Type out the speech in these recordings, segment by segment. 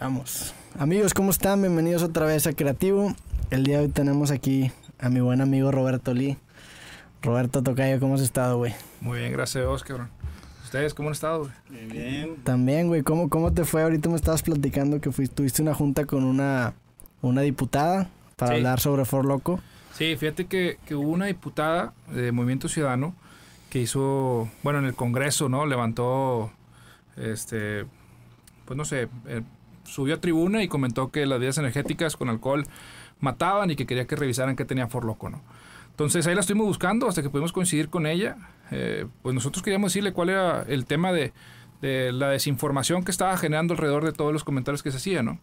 Vamos. Amigos, ¿cómo están? Bienvenidos otra vez a Creativo. El día de hoy tenemos aquí a mi buen amigo Roberto Lee. Roberto Tocayo, ¿cómo has estado, güey? Muy bien, gracias a Dios, cabrón. ¿Ustedes cómo han estado, güey? Bien, bien. También, güey, ¿cómo, ¿cómo te fue? Ahorita me estabas platicando que fuiste, tuviste una junta con una, una diputada para Sí. hablar sobre For Loco. Sí, fíjate que, que hubo una diputada de Movimiento Ciudadano que hizo, bueno, en el Congreso, ¿no? Levantó, este, pues no sé, eh, subió a tribuna y comentó que las bebidas energéticas con alcohol mataban y que quería que revisaran qué tenía For Loco, ¿no? Entonces ahí la estuvimos buscando hasta que pudimos coincidir con ella. Eh, pues nosotros queríamos decirle cuál era el tema de, de la desinformación que estaba generando alrededor de todos los comentarios que se hacían, ¿no?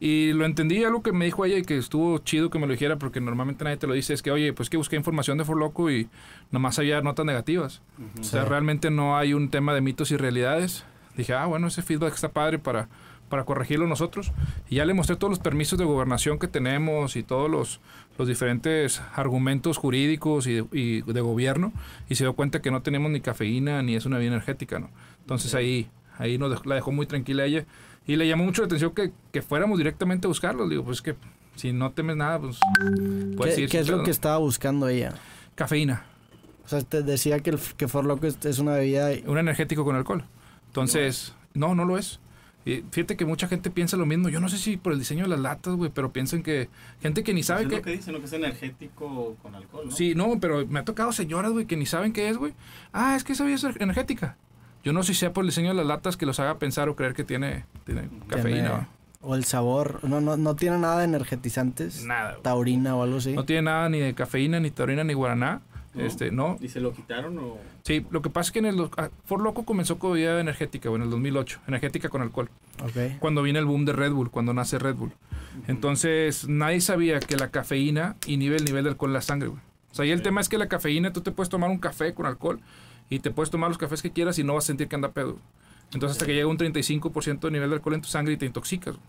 Y lo entendí, algo que me dijo ella y que estuvo chido que me lo dijera porque normalmente nadie te lo dice, es que, oye, pues que busqué información de For Loco y nomás había notas negativas. O sea, Sí. realmente no hay un tema de mitos y realidades. Dije, ah, bueno, ese feedback está padre para, para corregirlo nosotros. Y ya le mostré todos los permisos de gobernación que tenemos y todos los, los diferentes argumentos jurídicos y de, y de gobierno. Y se dio cuenta que no tenemos ni cafeína ni es una bebida energética, ¿no? Entonces ahí, ahí nos dejó- la dejó muy tranquila ella. Y le llamó mucho la atención que, que fuéramos directamente a buscarlos. Digo, pues que si no temes nada, pues puedes ¿Qué, ir qué sin es lo que ¿no? estaba buscando ella? Cafeína. O sea, te decía que, el, que For Loco es, es una bebida... un energético con alcohol. Entonces, no, no lo es. Y fíjate que mucha gente piensa lo mismo. Yo no sé si por el diseño de las latas, güey, pero piensan que gente que ni sabe Pues es que... lo que dicen, ¿no? que es energético con alcohol, ¿no? Sí, no, pero me ha tocado señoras, güey, que ni saben qué es, güey. Ah, es que esa es energética. Yo no sé si sea por el diseño de las latas que los haga pensar o creer que tiene, tiene cafeína. tiene- o el sabor. No, no, no tiene nada de energetizantes. Nada. güey. Taurina o algo así. No tiene nada ni de cafeína, ni taurina, ni guaraná. ¿No? Este, no. ¿Y se lo quitaron o...? Sí, lo que pasa es que en el... ah, For Loco comenzó con bebida energética, güey, en el 2008. Energética con alcohol. Ok. cuando viene el boom de Red Bull, cuando nace Red Bull. Entonces, nadie sabía que la cafeína inhibe el nivel de alcohol en la sangre, güey. O sea, y el tema es que la cafeína, tú te puedes tomar un café con alcohol y te puedes tomar los cafés que quieras y no vas a sentir que anda pedo. Entonces, hasta que llega un 35% de nivel de alcohol en tu sangre y te intoxicas. güey.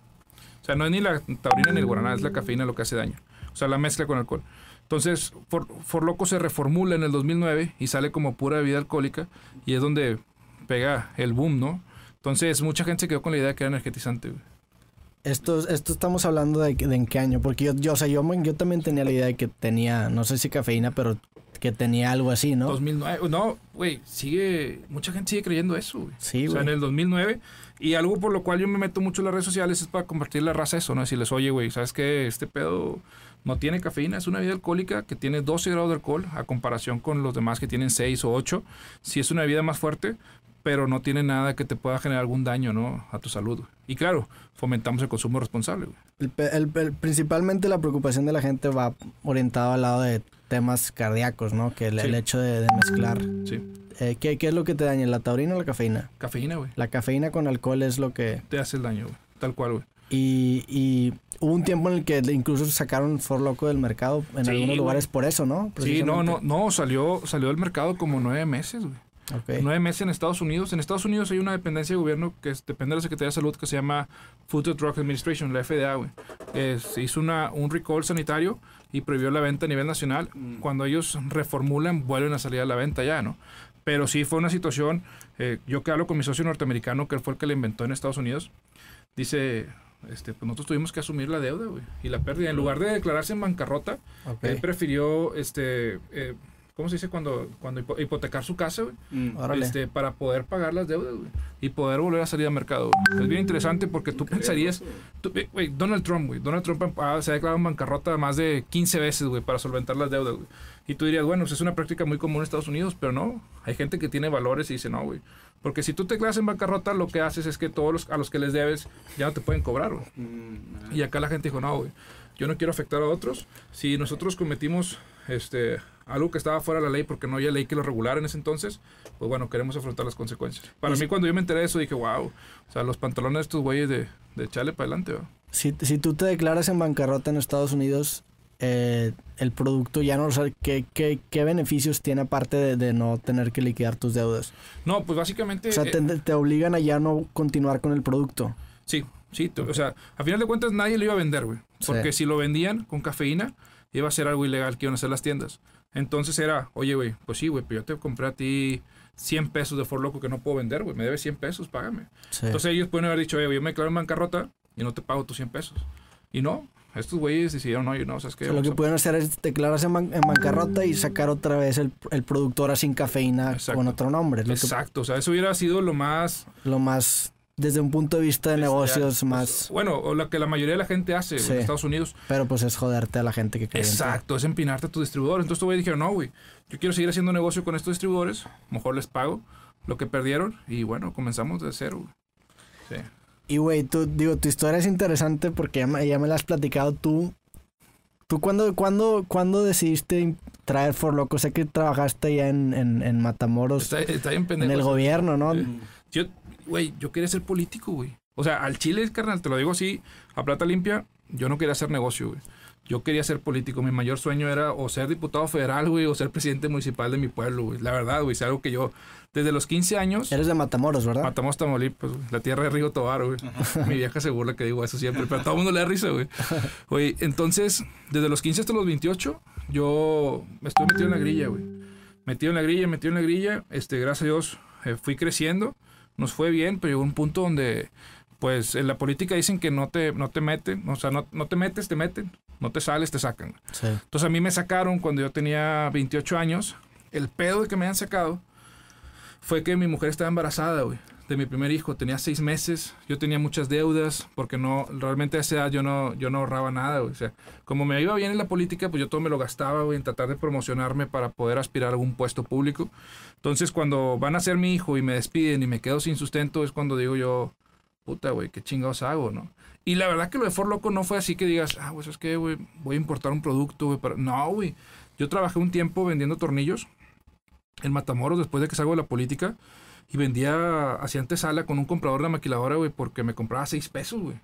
O sea, no es ni la taurina ni el guaraná, es la cafeína lo que hace daño. O sea, la mezcla con alcohol. Entonces, For, For Loco se reformula en el 2009 y sale como pura bebida alcohólica y es donde pega el boom, ¿no? Entonces, mucha gente se quedó con la idea de que era energetizante, güey. Esto, esto estamos hablando de, de en qué año, porque yo, yo, o sea, yo, yo también tenía la idea de que tenía, no sé si cafeína, pero que tenía algo así, ¿no? 2009. No, güey, sigue. Mucha gente sigue creyendo eso, güey. Sí, o sea, güey. en el 2009. Y algo por lo cual yo me meto mucho en las redes sociales es para compartir la raza eso, ¿no? Decirles, oye, güey, ¿sabes qué? Este pedo no tiene cafeína, es una bebida alcohólica que tiene 12 grados de alcohol a comparación con los demás que tienen 6 o 8. Sí es una bebida más fuerte, pero no tiene nada que te pueda generar algún daño, ¿no? A tu salud. Y claro, fomentamos el consumo responsable, güey. El pe- el- el- principalmente la preocupación de la gente va orientada al lado de temas cardíacos, ¿no? Que el, Sí. el hecho de, de mezclar. Sí. Eh, ¿qué, qué es lo que te daña? ¿La taurina o la cafeína? Cafeína, güey. La cafeína con alcohol es lo que... Te hace el daño, güey. Tal cual, güey. Y, y hubo un tiempo en el que incluso sacaron For Loco del mercado en Sí, algunos lugares por eso, ¿no? Sí, no, no, no, salió, salió del mercado como nueve meses, güey. Ok. nueve meses en Estados Unidos. En Estados Unidos hay una dependencia de gobierno que es- depende de la Secretaría de Salud que se llama Food and Drug Administration, la FDA, güey. Se hizo una, un recall sanitario y prohibió la venta a nivel nacional. Mm. Cuando ellos reformulan, vuelven a salir a la venta ya, ¿no? Pero sí fue una situación, eh, yo que hablo con mi socio norteamericano, que él fue el que la inventó en Estados Unidos, dice, este, pues nosotros tuvimos que asumir la deuda, y la pérdida. En lugar de declararse en bancarrota, él prefirió, este, eh, ¿cómo se dice? Cuando, cuando hipo- hipotecar su casa, güey Mm. Este, para poder pagar las deudas. Y poder volver a salir al mercado. Es bien interesante porque tú pensarías... tú- eh, Donald Trump. Donald Trump ah, se ha declarado en bancarrota más de 15 veces, para solventar las deudas. Y tú dirías, bueno, pues es una práctica muy común en Estados Unidos, pero no. Hay gente que tiene valores y dice, no, güey. Porque si tú te declaras en bancarrota, lo que haces es que todos los, a los que les debes ya no te pueden cobrar, güey. Mm, Y acá la gente dijo, no, güey, yo no quiero afectar a otros. Si nosotros cometimos este, algo que estaba fuera de la ley porque no había ley que lo regulara en ese entonces, pues bueno, queremos afrontar las consecuencias. Para mí, cuando yo me enteré de eso, dije, wow, o sea, los pantalones de estos güeyes de, de echarle para adelante, güey. Si, si tú te declaras en bancarrota en Estados Unidos, eh, el producto ya no... O sea, ¿qué, qué, qué beneficios tiene aparte de, de no tener que liquidar tus deudas? No, pues básicamente... O sea, eh, te, te obligan a ya no continuar con el producto. Sí, sí, o sea, a final de cuentas nadie lo iba a vender, güey. Porque Sí. si lo vendían con cafeína, iba a ser algo ilegal que iban a hacer las tiendas. Entonces era, oye, güey, pues sí, güey, pero yo te compré a ti 100 pesos de For Loco que no puedo vender, güey, me debes 100 pesos, págame. Sí. Entonces ellos pueden haber dicho, oye, yo me declaro en bancarrota y no te pago tus 100 pesos. Y no, estos güeyes decidieron, oye, no. O sea, lo Vamos que a- pueden hacer es declararse en, ban- en bancarrota y sacar otra vez el, el productor a sin cafeína Exacto. con otro nombre. Lo, que- Exacto, o sea, eso hubiera sido lo más... lo más, desde un punto de vista de Pues, negocios ya, más... pues, bueno, o lo que la mayoría de la gente hace güey, Sí. en Estados Unidos. Pero pues es joderte a la gente que cree. Exacto, es empinarte a tus distribuidores. Entonces, estos güeyes dijeron, no, güey, yo quiero seguir haciendo negocio con estos distribuidores, mejor les pago lo que perdieron y bueno, comenzamos de cero. güey. Sí. Y güey, tú, digo, tu historia es interesante porque ya me, ya me la has platicado tú. ¿Tú cuándo, cuándo, cuándo decidiste traer For Loco? Sé que trabajaste ya en, en, en Matamoros, Está, está bien en pendejo. el eso. gobierno, ¿no? Sí. Yo, güey, yo quería ser político, güey. O sea, al Chile, carnal, te lo digo así, a plata limpia, yo no quería hacer negocio, güey. Yo quería ser político. Mi mayor sueño era o ser diputado federal, güey, o ser presidente municipal de mi pueblo, güey. La verdad, güey, es algo que yo, desde los 15 años, Eres de Matamoros, ¿verdad? matamos Tamaulipas, güey, la tierra de Río Tobar, güey. Mi vieja se burla que digo eso siempre, pero a todo el mundo le da risa, güey. Güey, entonces, desde los 15 hasta los 28, yo me estuve metido en la grilla, güey. Metido en la grilla, metido en la grilla. Este, gracias a Dios, eh, fui creciendo. Nos fue bien, pero llegó un punto donde, pues, en la política dicen que no te, no te meten. O sea, no, no te metes, te meten. No te sales, te sacan. Sí. Entonces a mí me sacaron cuando yo tenía 28 años. El pedo de que me han sacado fue que mi mujer estaba embarazada, güey. De mi primer hijo. Tenía seis meses. Yo tenía muchas deudas porque no, realmente a esa edad yo no, yo no ahorraba nada, güey. O sea, como me iba bien en la política, pues yo todo me lo gastaba, güey, en tratar de promocionarme para poder aspirar a algún puesto público. Entonces cuando van a ser mi hijo y me despiden y me quedo sin sustento es cuando digo yo, puta, güey, qué chingados hago, ¿no? Y la verdad que lo de For Loco no fue así que digas, ah, pues es que, güey, voy a importar un producto, güey. para-". No, güey. Yo trabajé un tiempo vendiendo tornillos en Matamoros después de que salgo de la política y vendía, hacía antesala con un comprador de la maquiladora, güey, porque me compraba seis pesos, güey.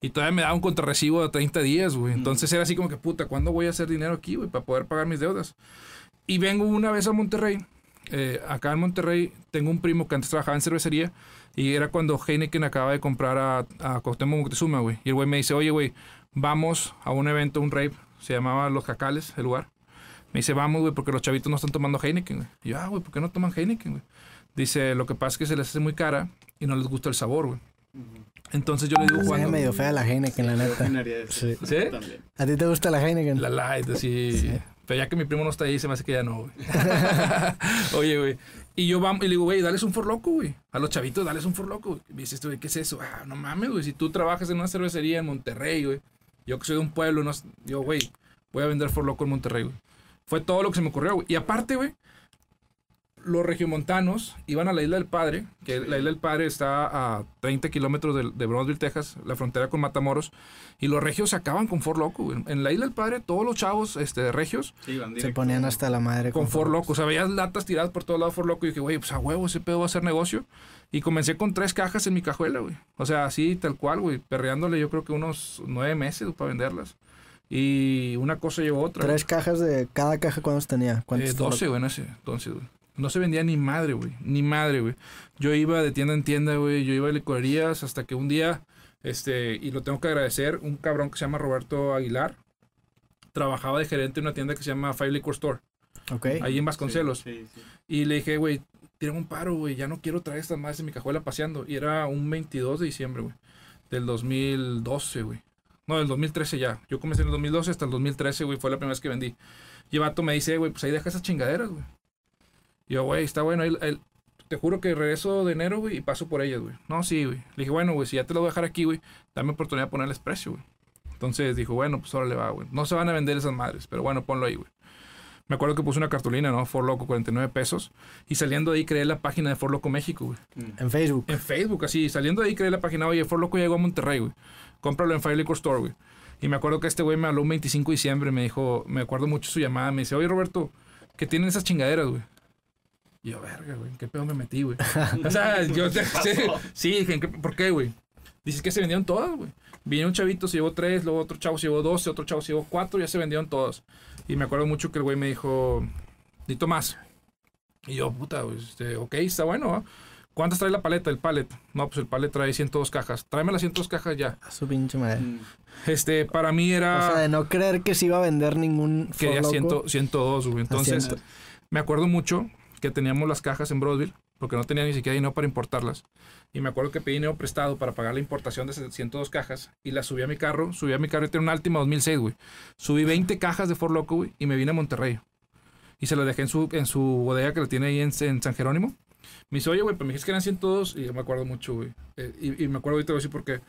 Y todavía me daba un contrarrecibo de 30 días, güey. Entonces era así como que, puta, ¿cuándo voy a hacer dinero aquí, güey, para poder pagar mis deudas? Y vengo una vez a Monterrey. Eh, acá en Monterrey tengo un primo que antes trabajaba en cervecería y era cuando Heineken acaba de comprar a, a Cuauhtémoc Moctezuma, güey. Y el güey me dice, oye, güey, vamos a un evento, un rave, se llamaba Los Jacales, el lugar. Me dice, vamos, güey, porque los chavitos no están tomando Heineken, güey. Y yo, ah, güey, ¿por qué no toman Heineken, güey? Dice, lo que pasa es que se les hace muy cara y no les gusta el sabor, güey. Entonces yo le digo, Juan, medio fea la Heineken, la neta. Sí. ¿Sí? También. ¿A ti te gusta la Heineken? la light, así. Sí. Pero ya que mi primo no está ahí, se me hace que ya no, güey. Oye, güey. Y yo vamos, y le digo, güey, dales un for loco, güey. A los chavitos, dales un for loco. güey. Me dice, este, güey, ¿qué es eso? Ah, no mames, güey. Si tú trabajas en una cervecería en Monterrey, güey. Yo que soy de un pueblo, no, yo, güey, voy a vender for loco en Monterrey, güey. Fue todo lo que se me ocurrió, güey. Y aparte, güey, los regiomontanos iban a la Isla del Padre, que la Isla del Padre está a 30 kilómetros de, de Brownsville, Texas, la frontera con Matamoros, y los regios se acaban con For Loco, güey. En la Isla del Padre, todos los chavos este, regios Sí, Se ponían hasta la madre con For For Loco. O sea, veías latas tiradas por todos lados For Loco y dije, güey, pues a huevo, ese pedo va a ser negocio. Y comencé con tres cajas en mi cajuela, güey. O sea, así, tal cual, güey. Perreándole yo creo que unos nueve meses para venderlas. Y una cosa llevó otra. güey. Tres cajas de cada caja, ¿cuántos tenía? ¿Cuántos Eh, For 12, güey, en ese entonces, güey. No se vendía ni madre, güey. Ni madre, güey. Yo iba de tienda en tienda, güey. Yo iba a licorerías hasta que un día, este, y lo tengo que agradecer, un cabrón que se llama Roberto Aguilar, trabajaba de gerente en una tienda que se llama Five Liquor Store, Ok. ahí en Vasconcelos. Sí, sí. Y le dije, güey, tírame un paro, güey. Ya no quiero traer estas madres en mi cajuela paseando. Y era un 22 de diciembre, güey. Del 2012, güey. No, del 2013 ya. Yo comencé en el 2012 hasta el 2013, güey. Fue la primera vez que vendí. Y el vato me dice, güey, pues ahí deja esas chingaderas, güey. Y yo, güey, está bueno. ahí- te juro que regreso de enero, güey, y paso por ellas, güey. No, sí, güey. Le dije, bueno, güey, si ya te lo voy a dejar aquí, güey, dame oportunidad de ponerles precio, güey. Entonces dijo, bueno, pues ahora le va, güey. No se van a vender esas madres, pero bueno, ponlo ahí, güey. Me acuerdo que puse una cartulina, ¿no? For Loco, 49 pesos. Y saliendo de ahí creé la página de For Loco México, güey. Mm. En Facebook. En Facebook, así. Saliendo de ahí creé la página, oye, For Loco llegó a Monterrey, güey. Cómpralo en Fire Liquor Store, güey. Y me acuerdo que este güey me habló un 25 de diciembre, me dijo, me acuerdo mucho su llamada, me dice, oye, Roberto, ¿qué tienen esas chingaderas, güey? Y yo, verga, güey, ¿en qué pedo me metí, güey? o sea, yo, ¿Qué sí, sí, dije, ¿en qué- ¿por qué, güey? Dices que se vendieron todas, güey. Vino un chavito, se llevó tres, luego otro chavo se llevó doce, otro chavo se llevó cuatro, ya se vendieron todas. Y me acuerdo mucho que el güey me dijo, necesito más. Y yo, puta, güey, este, ok, está bueno, ¿va? ¿Cuántas trae la paleta, el pallet? No, pues el pallet trae 102 cajas. Tráeme las 102 cajas ya. A su pinche madre. Mm. Este, para mí era... O sea, de no creer que se iba a vender ningún quería Loco 100, 102, güey. Entonces, 100. me acuerdo mucho que teníamos las cajas en Broadville porque no tenía ni siquiera dinero para importarlas. Y me acuerdo que pedí dinero prestado para pagar la importación de 102 cajas y las subí a mi carro. Subí a mi carro y tenía un Altima 2006, güey. Subí 20 cajas de Ford Loco, güey, y me vine a Monterrey. Y se las dejé en su, en su bodega que la tiene ahí en, en San Jerónimo. Me dice, oye, güey, pero me dijiste que eran 102 y yo me acuerdo mucho, güey. Eh, y, y me acuerdo ahorita, voy a decir, porque,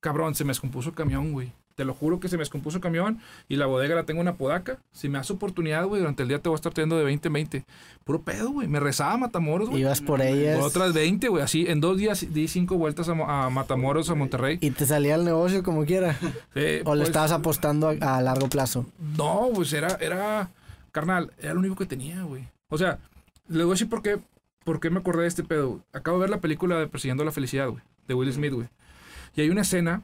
cabrón, se me descompuso el camión, güey. Te lo juro que se me descompuso el camión y la bodega la tengo en Apodaca. Si me das oportunidad, güey, durante el día te voy a estar teniendo de 20 en 20. Puro pedo, güey. Me rezaba a Matamoros, güey. Ibas por ellas. Por otras 20, güey. Así, en dos días di cinco vueltas a, Mo- a Matamoros, a Monterrey. Y te salía el negocio como quiera. Eh, O le pues, estabas apostando a, a largo plazo. No, pues era, era, carnal, era lo único que tenía, güey. O sea, le voy a decir por qué, por qué me acordé de este pedo. Acabo de ver la película de Persiguiendo la Felicidad, güey, de Will Smith, güey. Y hay una escena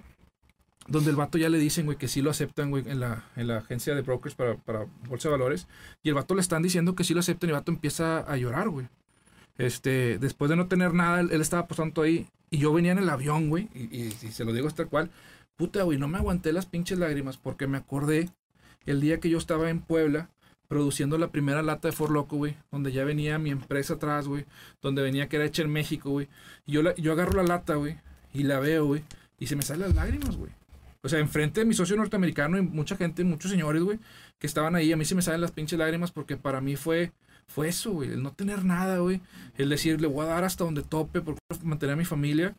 donde el vato ya le dicen, güey, que sí lo aceptan, güey, en la, en la agencia de brokers para, para Bolsa de Valores. Y el vato le están diciendo que sí lo aceptan y el vato empieza a llorar, güey. Este, después de no tener nada, él, estaba apostando ahí. Y yo venía en el avión, güey, y, y- se lo digo tal cual. Puta, güey, no me aguanté las pinches lágrimas porque me acordé el día que yo estaba en Puebla produciendo la primera lata de For Loco, güey, donde ya venía mi empresa atrás, güey, donde venía que era hecha en México, güey. Y yo, la- yo agarro la lata, güey, y la veo, güey, y se me salen las lágrimas, güey. O sea, enfrente de mi socio norteamericano y mucha gente, muchos señores, güey, que estaban ahí, a mí se me salen las pinches lágrimas porque para mí fue, fue eso, güey, el no tener nada, güey, el decir, le voy a dar hasta donde tope quiero mantener a mi familia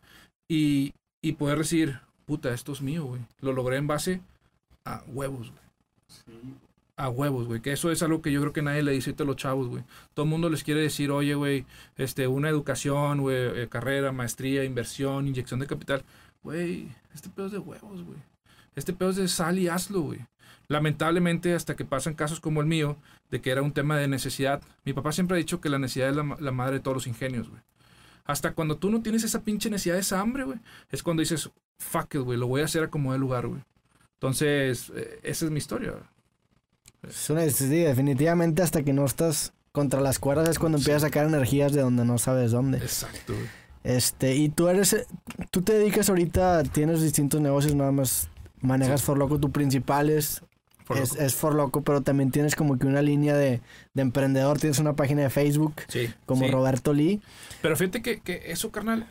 y, y poder decir, puta, esto es mío, güey. Lo logré en base a huevos, güey Sí. a huevos, güey. Que eso es algo que yo creo que nadie le dice a los chavos, güey. Todo el mundo les quiere decir, oye, güey, este, una educación, güey, eh, carrera, maestría, inversión, inyección de capital. Güey, este pedo es de huevos, güey. Este pedo es de sal y hazlo, güey. Lamentablemente, hasta que pasan casos como el mío, de que era un tema de necesidad. Mi papá siempre ha dicho que la necesidad es la, la madre de todos los ingenios, güey. Hasta cuando tú no tienes esa pinche necesidad, esa hambre, güey, es cuando dices, fuck it, güey, lo voy a hacer a como de lugar, güey. Entonces, eh, esa es mi historia. Es una- sí, definitivamente hasta que no estás contra las cuerdas es cuando empiezas a sacar energías de donde no sabes dónde. Exacto, güey. Este, y tú eres, tú te dedicas ahorita, tienes distintos negocios, nada más manejas For Loco, tu principal es, Por es, es For Loco, pero también tienes como que una línea de, de emprendedor, tienes una página de Facebook Sí. como sí. Roberto Lee. Pero fíjate que, que eso, carnal,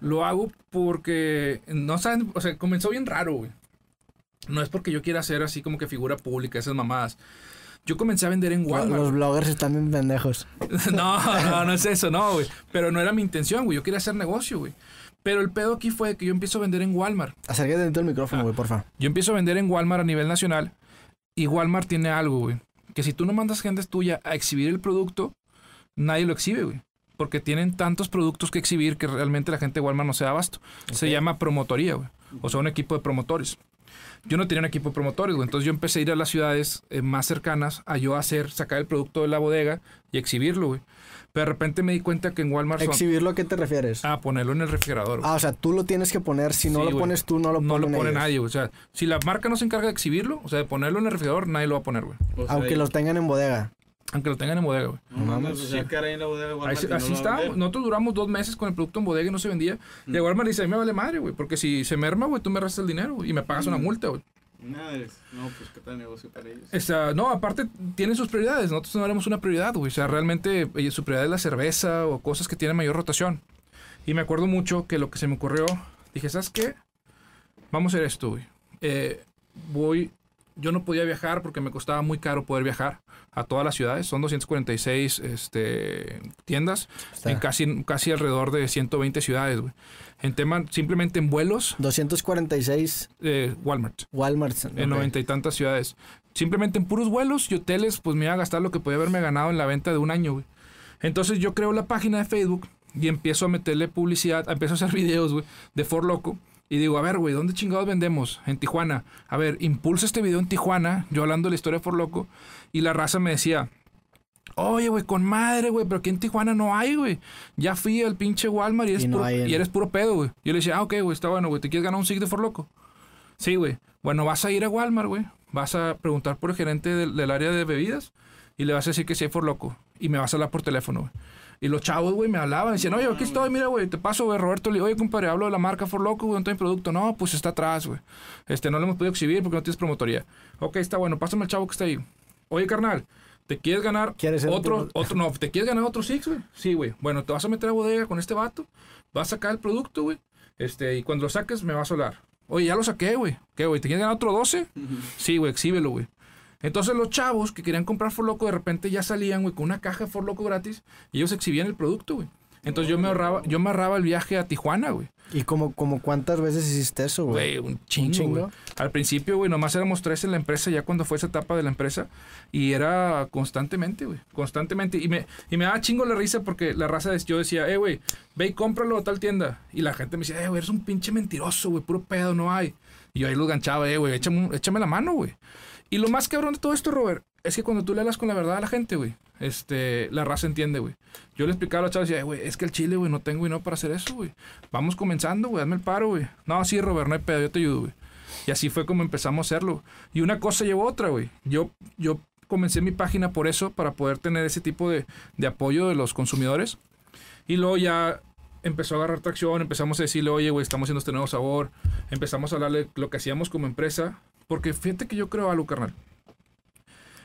lo hago porque, no saben, o sea, comenzó bien raro, güey. No es porque yo quiera ser así como que figura pública, esas mamadas. Yo comencé a vender en Walmart. Los bloggers están bien pendejos. no, no, no es eso, no, güey. Pero no era mi intención, güey. Yo quería hacer negocio, güey. Pero el pedo aquí fue que yo empiezo a vender en Walmart. Acércate dentro del micrófono, Ah. güey, porfa. Yo empiezo a vender en Walmart a nivel nacional. Y Walmart tiene algo, güey. Que si tú no mandas gente tuya a exhibir el producto, nadie lo exhibe, güey. Porque tienen tantos productos que exhibir que realmente la gente de Walmart no se da abasto. Se llama promotoría, güey. O sea, un equipo de promotores. Yo no tenía un equipo de promotores, güey. Entonces yo empecé a ir a las ciudades eh, más cercanas a yo hacer, sacar el producto de la bodega y exhibirlo, güey. Pero de repente me di cuenta que en Walmart son... ¿Exhibirlo a qué te refieres? Ah, ponerlo en el refrigerador. güey. Ah, o sea, tú lo tienes que poner, si no Sí, lo güey. pones tú, no lo no lo ponen pone ellos. nadie, güey. O sea, si la marca no se encarga de exhibirlo, o sea, de ponerlo en el refrigerador, nadie lo va a poner, güey. O sea, Aunque ahí- los tengan en bodega. Aunque lo tengan en bodega, güey. No mames, o sea, sí. que ahora ahí en la bodega Walmart y no así lo. Nosotros duramos dos meses con el producto en bodega y no se vendía. Y a Walmart dice, a mí me vale madre, güey. Porque si se merma, güey, tú me arrastras el dinero güey, y me pagas una Mm. multa, güey. Nada. No, pues qué tal negocio para ellos. No, aparte tienen sus prioridades. Nosotros no haremos una prioridad, güey. O sea, realmente eh, su prioridad es la cerveza o cosas que tienen mayor rotación. Y me acuerdo mucho que lo que se me ocurrió, dije, ¿sabes qué? Vamos a hacer esto, güey. Eh, voy, yo no podía viajar porque me costaba muy caro poder viajar a todas las ciudades. Son 246 este, tiendas Está. en casi, casi alrededor de 120 ciudades, güey. En tema, simplemente en vuelos, 246 eh, Walmart Walmarts. en noventa y tantas ciudades. Simplemente en puros vuelos y hoteles, pues me iba a gastar lo que podía haberme ganado en la venta de un año, güey. Entonces yo creo la página de Facebook y empiezo a meterle publicidad, empiezo a hacer videos, güey, de For Loco. Y digo, a ver, güey, ¿dónde chingados vendemos? En Tijuana. A ver, impulsa este video en Tijuana, yo hablando de la historia de For Loco. Y la raza me decía, oye, güey, con madre, güey, pero aquí en Tijuana no hay, güey. Ya fui al pinche Walmart y eres, Y no puro, hay en- y eres puro pedo, güey. Yo le decía, ah, ok, güey, está bueno, güey, ¿te quieres ganar un SIG de For Loco? Sí, güey. Bueno, vas a ir a Walmart, güey. Vas a preguntar por el gerente del, del área de bebidas y le vas a decir que sí hay For Loco. Y me vas a hablar por teléfono, güey. Y los chavos, güey, me hablaban. Decían, oye, aquí estoy, mira, güey, te paso, güey, Roberto. Le digo, oye, compadre, hablo de la marca For Loco, güey, ¿dónde está mi producto? No, pues está atrás, güey. Este, no lo hemos podido exhibir porque no tienes promotoría. Ok, está bueno, pásame al chavo que está ahí. Oye, carnal, ¿Te quieres ganar ¿Quieres otro, otro, no, ¿te quieres ganar otro Six, güey? Sí, güey. Bueno, te vas a meter a bodega con este vato, vas a sacar el producto, güey. Este, y cuando lo saques me vas a hablar. Oye, ya lo saqué, güey. ¿Qué, güey? ¿Te quieres ganar otro 12? Sí, güey, exhíbelo, güey. Entonces los chavos que querían comprar For Loco de repente ya salían, güey, con una caja de For Loco gratis y ellos exhibían el producto, güey. Entonces yo me ahorraba, yo me ahorraba el viaje a Tijuana, güey. ¿Y como, como cuántas veces hiciste eso, güey? Güey, un chingo, chingo. güey. Al principio, güey, nomás éramos tres en la empresa, ya cuando fue esa etapa de la empresa. Y era constantemente, güey. Constantemente. Y me, y me daba chingo la risa porque la raza de yo decía, eh, güey, ve y cómpralo a tal tienda. Y la gente me decía, eh, güey, eres un pinche mentiroso, güey, puro pedo, no hay. Y yo ahí los ganchaba, eh, güey, échame, échame la mano, güey. Y lo más cabrón de todo esto, Robert, es que cuando tú le hablas con la verdad a la gente, güey, este, la raza entiende, güey. Yo le explicaba a los chavos y decía, "Eh, güey, es que el chile, güey, no tengo no para hacer eso, güey. Vamos comenzando, güey, hazme el paro, güey. No, sí, Robert, no hay pedo, yo te ayudo, güey. Y así fue como empezamos a hacerlo. Y una cosa llevó a otra, güey. Yo, yo comencé mi página por eso, para poder tener ese tipo de, de apoyo de los consumidores. Y luego ya empezó a agarrar tracción, empezamos a decirle, oye, güey, estamos haciendo este nuevo sabor. Empezamos a hablarle lo que hacíamos como empresa. Porque fíjate que yo creo algo, carnal.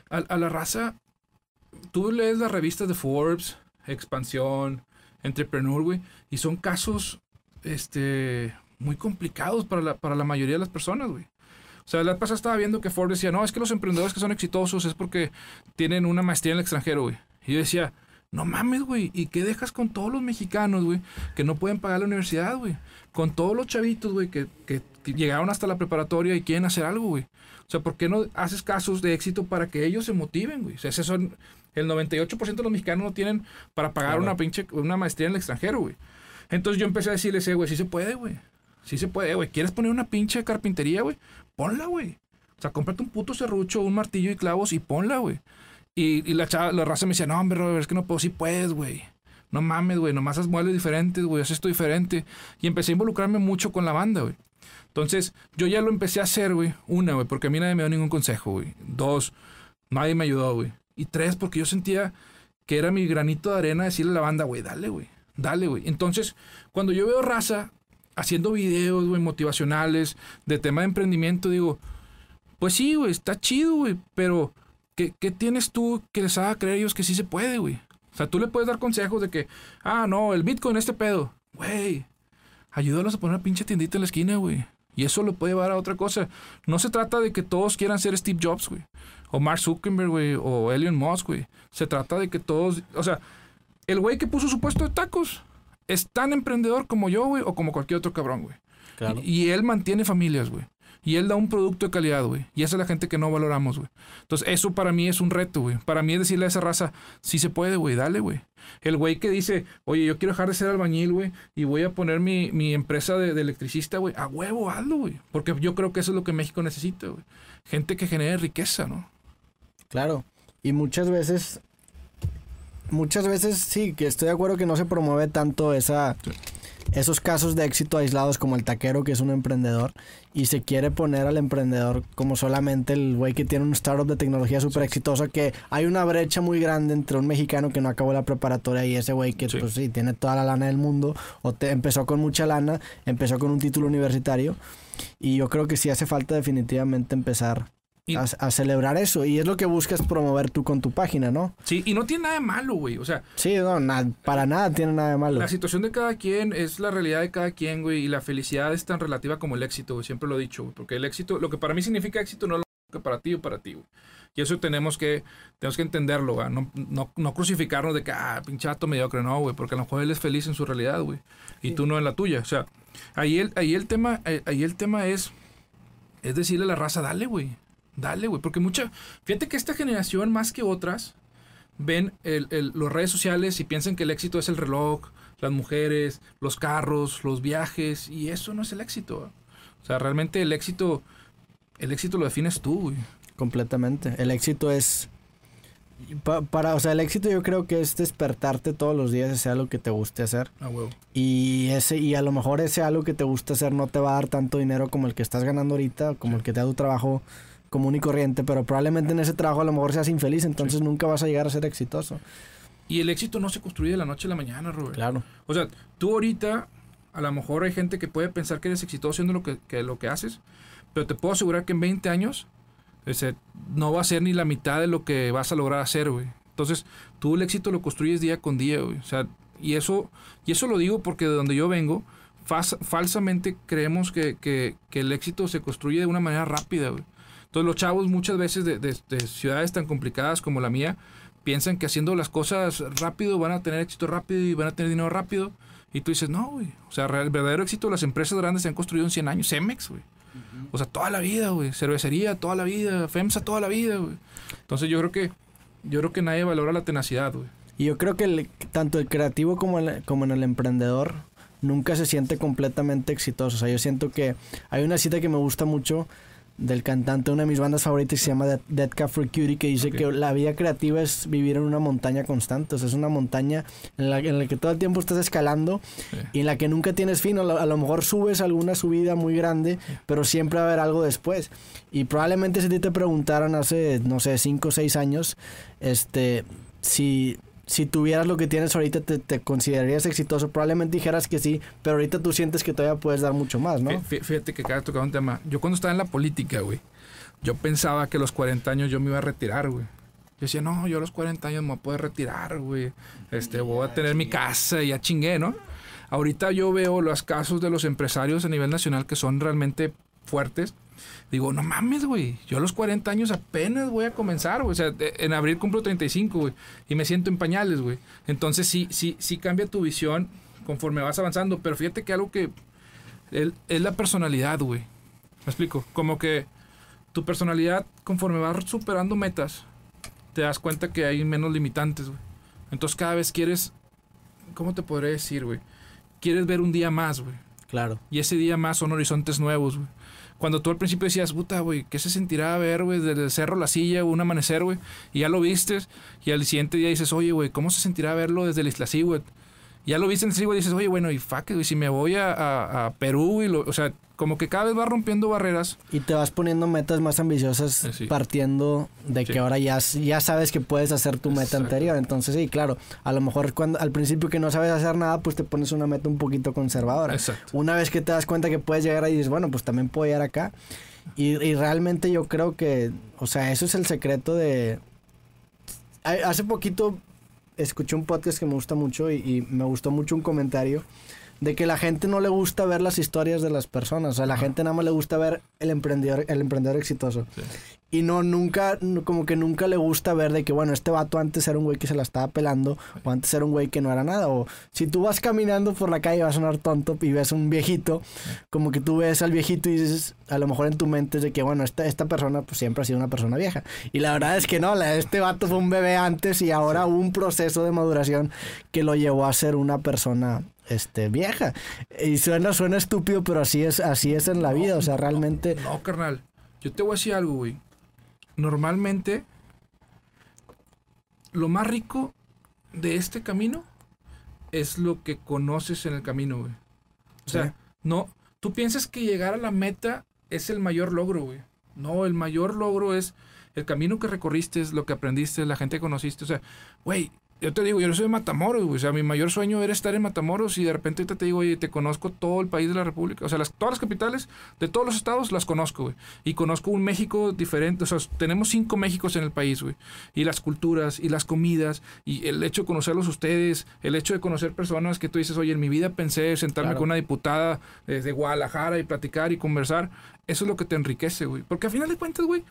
A, la raza, tú lees las revistas de Forbes, Expansión, Entrepreneur, güey, y son casos, este, muy complicados para la, para la mayoría de las personas, güey. O sea, la pasada estaba viendo que Forbes decía, no, es que los emprendedores que son exitosos es porque tienen una maestría en el extranjero, güey. Y yo decía, no mames, güey, ¿y qué dejas con todos los mexicanos, güey, que no pueden pagar la universidad, güey? Con todos los chavitos, güey, que, que- que llegaron hasta la preparatoria y quieren hacer algo, güey. O sea, ¿por qué no haces casos de éxito para que ellos se motiven, güey? O sea, ese son, el 98% de los mexicanos no tienen para pagar Claro. una pinche, una maestría en el extranjero, güey. Entonces yo empecé a decirles, eh, güey, sí se puede, güey. Sí se puede, güey. ¿Quieres poner una pinche carpintería, güey? Ponla, güey. O sea, cómprate un puto serrucho, un martillo y clavos y ponla, güey. Y, la, chava, la raza me decía, no, hombre, Robert, es que no puedo. Sí puedes, güey. No mames, güey. Nomás haz muebles diferentes, güey. Haz esto diferente. Y empecé a involucrarme mucho con la banda, güey. Entonces, yo ya lo empecé a hacer, güey. Una, güey, porque a mí nadie me dio ningún consejo, güey. Dos, nadie me ayudó, güey. Y tres, porque yo sentía que era mi granito de arena decirle a la banda, güey, dale, güey. Dale, güey. Entonces, cuando yo veo raza haciendo videos, güey, motivacionales, de tema de emprendimiento, digo, pues sí, güey, está chido, güey, pero ¿qué, qué tienes tú que les haga creer a ellos que sí se puede, güey? O sea, tú le puedes dar consejos de que, ah, no, el Bitcoin, este pedo, güey, ayúdalos a poner una pinche tiendita en la esquina, güey. Y eso lo puede llevar a otra cosa. No se trata de que todos quieran ser Steve Jobs, güey. O Mark Zuckerberg, güey. O Elon Musk, güey. Se trata de que todos... O sea, el güey que puso su puesto de tacos es tan emprendedor como yo, güey. O como cualquier otro cabrón, güey. Claro. Y, y él mantiene familias, güey. Y él da un producto de calidad, güey. Y esa es la gente que no valoramos, güey. Entonces, eso para mí es un reto, güey. Para mí es decirle a esa raza, sí se puede, güey, dale, güey. El güey que dice, oye, yo quiero dejar de ser albañil, güey, y voy a poner mi, mi empresa de, de electricista, güey. A huevo, hazlo, güey. Porque yo creo que eso es lo que México necesita, güey. Gente que genere riqueza, ¿no? Claro. Y muchas veces, muchas veces sí, que estoy de acuerdo que no se promueve tanto esa, esos casos de éxito aislados como el taquero que es un emprendedor y se quiere poner al emprendedor como solamente el güey que tiene un startup de tecnología súper exitosa que hay una brecha muy grande entre un mexicano que no acabó la preparatoria y ese güey que Sí. pues sí tiene toda la lana del mundo o te, empezó con mucha lana, empezó con un título universitario y yo creo que sí hace falta definitivamente empezar a, a celebrar eso. Y es lo que buscas promover tú con tu página, ¿no? Sí, y no tiene nada de malo, güey. O sea, Sí, no, na- para nada tiene nada de malo. La situación de cada quien es la realidad de cada quien, güey, y la felicidad es tan relativa como el éxito, güey, siempre lo he dicho, güey, porque el éxito, lo que para mí significa éxito no es lo que para ti o para ti, güey. Y eso tenemos que, tenemos que entenderlo, güey, no, no, no crucificarnos de que, ah, pinchato mediocre, no, güey, porque a lo mejor él es feliz en su realidad, güey, y Sí. tú no en la tuya, o sea, ahí el, ahí el tema, eh, ahí el tema es, es decirle a la raza, dale, güey, dale, güey, porque mucha, fíjate que esta generación más que otras, ven el, el- los redes sociales y piensan que el éxito es el reloj, las mujeres, los carros, los viajes, y eso no es el éxito. O sea, realmente el éxito, el éxito lo defines tú, güey. Completamente. El éxito es... pa- para, o sea, el éxito yo creo que es despertarte todos los días y sea lo que te guste hacer. Ah, huevo. Y ese y a lo mejor ese algo que te gusta hacer no te va a dar tanto dinero como el que estás ganando ahorita, como el que te da tu trabajo común y corriente, pero probablemente en ese trabajo a lo mejor seas infeliz, entonces nunca vas a llegar a ser exitoso. Y el éxito no se construye de la noche a la mañana, Robert. Claro. O sea, tú ahorita, a lo mejor hay gente que puede pensar que eres exitoso haciendo lo que, que lo que haces, pero te puedo asegurar que en 20 años Ese, no va a ser ni la mitad de lo que vas a lograr hacer, güey. Entonces, tú el éxito lo construyes día con día, güey. O sea, y eso, y eso lo digo porque de donde yo vengo, fas- falsamente creemos que, que- que el éxito se construye de una manera rápida, güey. Entonces, los chavos muchas veces de, de- de ciudades tan complicadas como la mía, piensan que haciendo las cosas rápido van a tener éxito rápido y van a tener dinero rápido. Y tú dices, no, güey. O sea, el verdadero éxito, las empresas grandes se han construido en 100 años. Cemex, güey. O sea, toda la vida, güey. Cervecería, toda la vida. FEMSA, toda la vida, güey. Entonces yo creo que yo creo que nadie valora la tenacidad, güey. Y yo creo que el- tanto el creativo como, el- como en el emprendedor nunca se siente completamente exitoso. O sea, yo siento que hay una cita que me gusta mucho del cantante de una de mis bandas favoritas que se llama Dead, Cat for Cutie que dice que la vida creativa es vivir en una montaña constante. O sea, es una montaña en la, en la que todo el tiempo estás escalando y en la que nunca tienes fin. A lo, a lo mejor subes alguna subida muy grande, pero siempre va a haber algo después. Y probablemente si te preguntaran hace, no sé, 5 o 6 años, este, si, si tuvieras lo que tienes ahorita, te, te considerarías exitoso. Probablemente dijeras que sí, pero ahorita tú sientes que todavía puedes dar mucho más, ¿no? Fí- Fíjate que acá tocado un tema. Yo cuando estaba en la política, güey, yo pensaba que a los 40 años yo me iba a retirar, güey. Yo decía, no, yo a los 40 años me voy a poder retirar, güey. Este, voy a tener mi casa y ya chingué, ¿no? Ahorita yo veo los casos de los empresarios a nivel nacional que son realmente fuertes. Digo, no mames, güey. Yo a los 40 años apenas voy a comenzar, güey. O sea, en abril cumplo 35, güey. Y me siento en pañales, güey. Entonces sí, sí, sí cambia tu visión conforme vas avanzando. Pero fíjate que algo que es la personalidad, güey. ¿Me explico? Como que tu personalidad, conforme vas superando metas, te das cuenta que hay menos limitantes, güey. Entonces cada vez quieres, ¿cómo te podré decir, güey? Quieres ver un día más, güey. Claro. Y ese día más son horizontes nuevos, güey. Cuando tú al principio decías, puta, güey, ¿qué se sentirá ver, güey, desde el cerro La Silla, un amanecer, güey? Y ya lo vistes, y al siguiente día dices, oye, güey, ¿cómo se sentirá verlo desde el Isla güey? Ya lo viste en el güey, y dices, oye, bueno, y fuck, güey, si me voy a, a- a Perú, o sea, como que cada vez vas rompiendo barreras. Y te vas poniendo metas más ambiciosas Eh, sí. partiendo de Sí. que ahora ya, ya sabes que puedes hacer tu meta Exacto. anterior. Entonces, sí, claro, a lo mejor cuando al principio que no sabes hacer nada, pues te pones una meta un poquito conservadora. Exacto. Una vez que te das cuenta que puedes llegar ahí, dices, bueno, pues también puedo llegar acá. Y, y realmente yo creo que, o sea, eso es el secreto de... Hace poquito escuché un podcast que me gusta mucho y, y me gustó mucho un comentario de que la gente no le gusta ver las historias de las personas, o sea, la gente nada más le gusta ver el emprendedor, el emprendedor exitoso. Sí. Y no, nunca, no- como que nunca le gusta ver de que, bueno, este vato antes era un güey que se la estaba pelando, o antes era un güey que no era nada. O si tú vas caminando por la calle, va a sonar tonto y ves un viejito, como que tú ves al viejito y dices, a lo mejor en tu mente es de que, bueno, esta, esta persona pues siempre ha sido una persona vieja. Y la verdad es que no, la, este vato fue un bebé antes y ahora hubo un proceso de maduración que lo llevó a ser una persona este vieja y suena suena estúpido pero así es así es en la vida o sea realmente No, carnal. Yo te voy a decir algo, güey. Normalmente, lo más rico de este camino es lo que conoces en el camino, güey. O sea, Sí. no, tú piensas que llegar a la meta es el mayor logro, güey. No, el mayor logro es el camino que recorriste, es lo que aprendiste, la gente que conociste. O sea, güey, yo te digo, yo no soy de Matamoros, güey. O sea, mi mayor sueño era estar en Matamoros y de repente ahorita te digo, oye, te conozco todo el país de la República. O sea, las, todas las capitales de todos los estados las conozco, güey. Y conozco un México diferente. O sea, tenemos cinco Méxicos en el país, güey. Y las culturas, y las comidas, y el hecho de conocerlos ustedes, el hecho de conocer personas que tú dices, oye, en mi vida pensé sentarme Claro. con una diputada desde Guadalajara y platicar y conversar. Eso es lo que te enriquece, güey. Porque a final de cuentas, güey,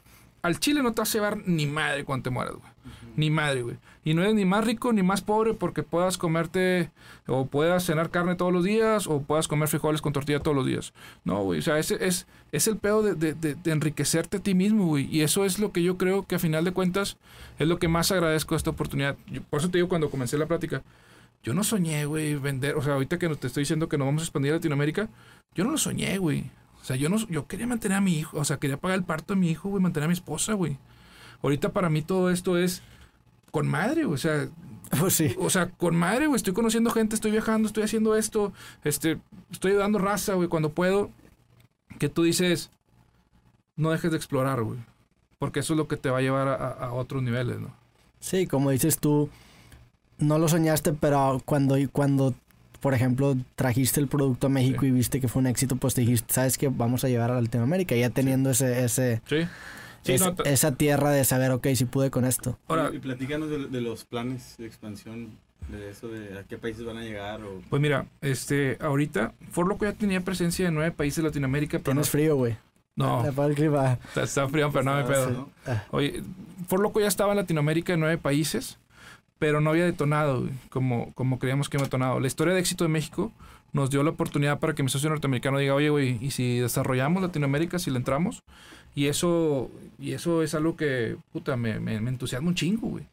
al Chile no te vas a llevar ni madre cuando te mueras, güey. Ni madre, güey. Y no eres ni más rico ni más pobre porque puedas comerte o puedas cenar carne todos los días o puedas comer frijoles con tortilla todos los días. No, güey. O sea, ese es, el pedo de, enriquecerte a ti mismo, güey. Y eso es lo que yo creo que a final de cuentas es lo que más agradezco de esta oportunidad. Por eso te digo cuando comencé la plática. Yo no soñé, güey, vender. O sea, ahorita que te estoy diciendo que nos vamos a expandir a Latinoamérica, yo no lo soñé, güey. O sea, yo no, yo quería mantener a mi hijo, o sea, quería pagar el parto de mi hijo, güey, mantener a mi esposa, güey. Ahorita para mí todo esto es con madre, güey. O sea, pues sí o sea, con madre, güey. Estoy conociendo gente, estoy viajando, estoy haciendo esto, este, estoy ayudando raza, güey, cuando puedo. Que tú dices, no dejes de explorar, güey. Porque eso es lo que te va a llevar a otros niveles, ¿no? Sí, como dices tú, no lo soñaste, pero cuando, cuando por ejemplo, trajiste el producto a México Sí. y viste que fue un éxito, pues te dijiste, sabes que vamos a llevar a Latinoamérica, ya teniendo ese, ese, Sí. Sí, es- no, esa tierra de saber, ok, si pude con esto. Ahora, y, platícanos de, de los planes de expansión, de eso, de a qué países van a llegar o... pues mira, este, ahorita, For Loco ya tenía presencia en nueve países de Latinoamérica, pero no, Tienes frío, güey. no, La para el clima. está, está frío, pero no me Ah, pedo. sí, ¿no? Oye, For Loco ya estaba en Latinoamérica en nueve países, pero no había detonado güey, como, como creíamos que había detonado. La historia de éxito de México nos dio la oportunidad para que mi socio norteamericano diga, oye, güey, ¿y si desarrollamos Latinoamérica, si le entramos? Y eso, y eso es algo que, puta, me, me, me entusiasma un chingo, güey.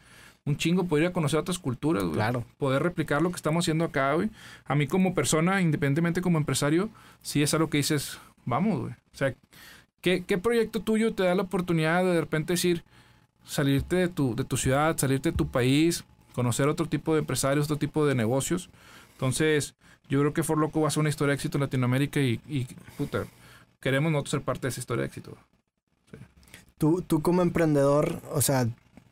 Un chingo poder ir a conocer otras culturas, güey. Claro. Poder replicar lo que estamos haciendo acá, güey. A mí como persona, independientemente como empresario, sí es algo que dices, vamos, güey. O sea, ¿qué, ¿qué proyecto tuyo te da la oportunidad de de repente decir, salirte de tu, de tu ciudad, salirte de tu país, conocer otro tipo de empresarios, otro tipo de negocios? Entonces, yo creo que For Loco va a ser una historia de éxito en Latinoamérica y, y puta, queremos nosotros ser parte de esa historia de éxito. Tú, tú como emprendedor, o sea,